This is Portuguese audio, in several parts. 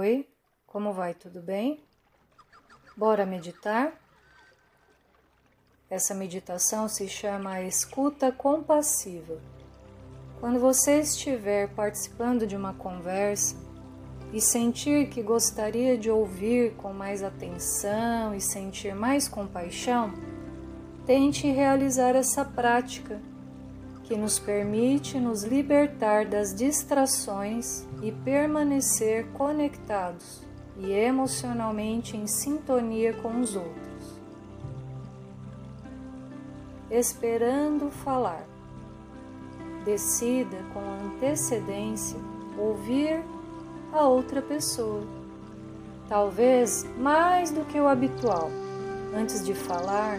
Oi, como vai? Tudo bem? Bora meditar? Essa meditação se chama escuta compassiva. Quando você estiver participando de uma conversa e sentir que gostaria de ouvir com mais atenção e sentir mais compaixão, tente realizar essa prática que nos permite nos libertar das distrações e permanecer conectados e emocionalmente em sintonia com os outros. Esperando falar. Decida com antecedência ouvir a outra pessoa, talvez mais do que o habitual. Antes de falar,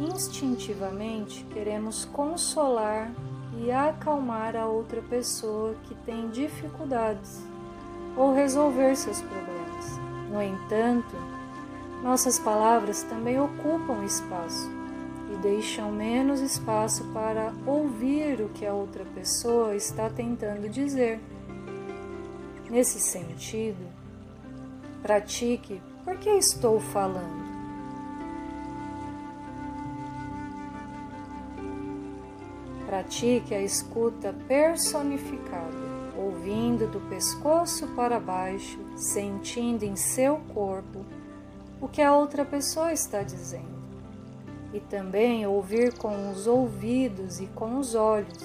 instintivamente queremos consolar e acalmar a outra pessoa que tem dificuldades ou resolver seus problemas. No entanto, nossas palavras também ocupam espaço e deixam menos espaço para ouvir o que a outra pessoa está tentando dizer. Nesse sentido, pratique por que estou falando Pratique a escuta personificada, ouvindo do pescoço para baixo, sentindo em seu corpo o que a outra pessoa está dizendo. E também ouvir com os ouvidos e com os olhos.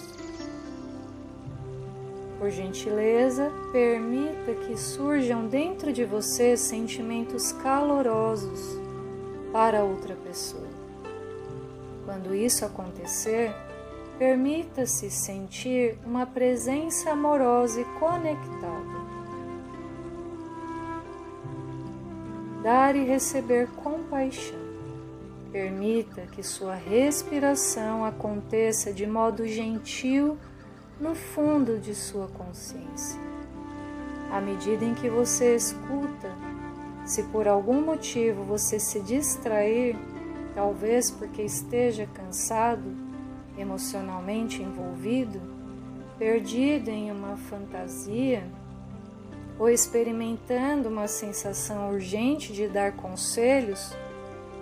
Por gentileza, permita que surjam dentro de você sentimentos calorosos para outra pessoa. Quando isso acontecer, Permita-se sentir uma presença amorosa e conectada. Dar e receber compaixão. Permita que sua respiração aconteça de modo gentil no fundo de sua consciência. À medida em que você escuta, se por algum motivo você se distrair, talvez porque esteja cansado, emocionalmente envolvido, perdido em uma fantasia ou experimentando uma sensação urgente de dar conselhos,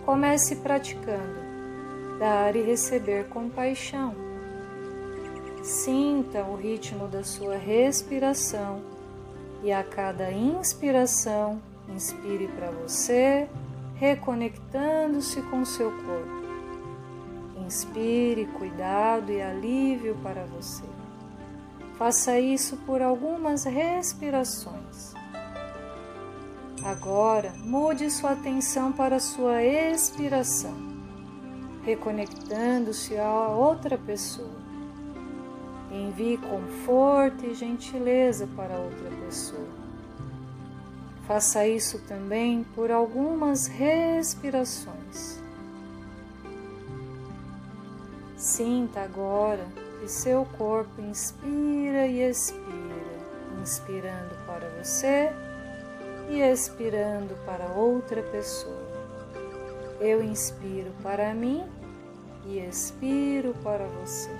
comece praticando dar e receber compaixão. Sinta o ritmo da sua respiração e a cada inspiração, inspire para você, reconectando-se com seu corpo. Inspire cuidado e alívio para você. Faça isso por algumas respirações. Agora, mude sua atenção para sua expiração, reconectando-se a outra pessoa. Envie conforto e gentileza para outra pessoa. Faça isso também por algumas respirações. Sinta agora que seu corpo inspira e expira, inspirando para você e expirando para outra pessoa. Eu inspiro para mim e expiro para você.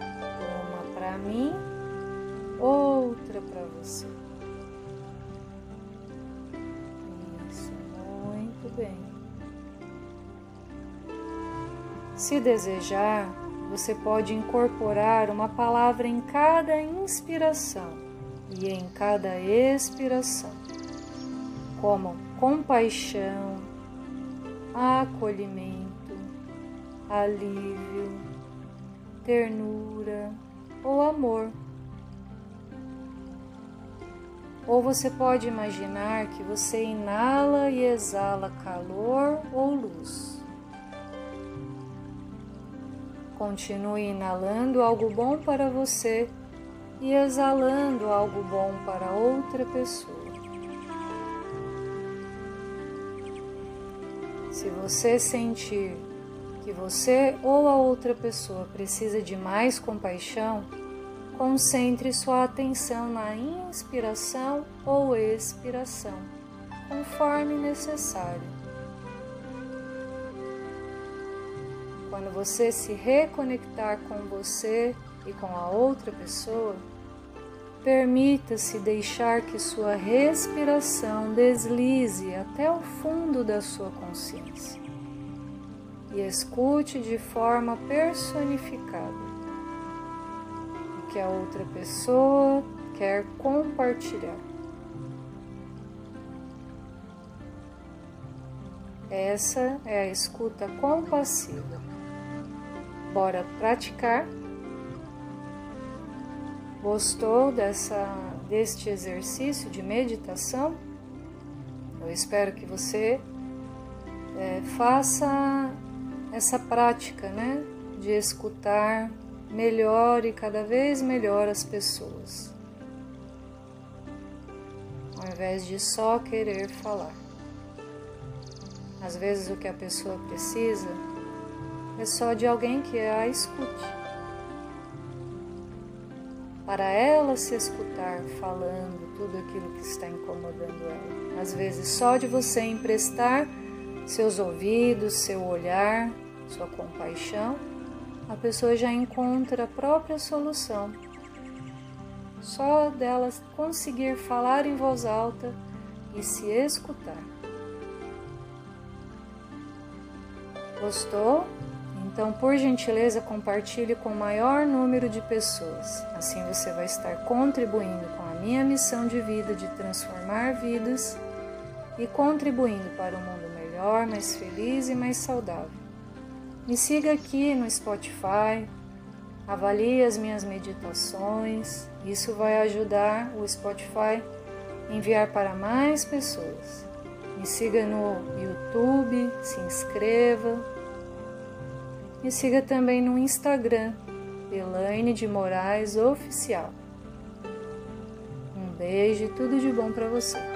Uma para mim, outra para você. Isso, muito bem. Se desejar, você pode incorporar uma palavra em cada inspiração e em cada expiração, como compaixão, acolhimento, alívio, ternura ou amor. Ou você pode imaginar que você inala e exala calor ou luz. Continue inalando algo bom para você e exalando algo bom para outra pessoa. Se você sentir que você ou a outra pessoa precisa de mais compaixão, concentre sua atenção na inspiração ou expiração, conforme necessário. Quando você se reconectar com você e com a outra pessoa, permita-se deixar que sua respiração deslize até o fundo da sua consciência e escute de forma personificada o que a outra pessoa quer compartilhar. Essa é a escuta compassiva. Bora praticar? Gostou dessa, deste exercício de meditação? Eu espero que você é, faça essa prática, né, de escutar melhor e cada vez melhor as pessoas, ao invés de só querer falar. Às vezes o que a pessoa precisa é só de alguém que a escute. Para ela se escutar falando tudo aquilo que está incomodando ela. Às vezes só de você emprestar seus ouvidos, seu olhar, sua compaixão, a pessoa já encontra a própria solução. Só dela conseguir falar em voz alta e se escutar. Gostou? Então, por gentileza, compartilhe com o maior número de pessoas. Assim você vai estar contribuindo com a minha missão de vida de transformar vidas e contribuindo para um mundo melhor, mais feliz e mais saudável. Me siga aqui no Spotify, avalie as minhas meditações. Isso vai ajudar o Spotify a enviar para mais pessoas. Me siga no YouTube, se inscreva. Me siga também no Instagram, Elaine de Moraes Oficial. Um beijo e tudo de bom para você.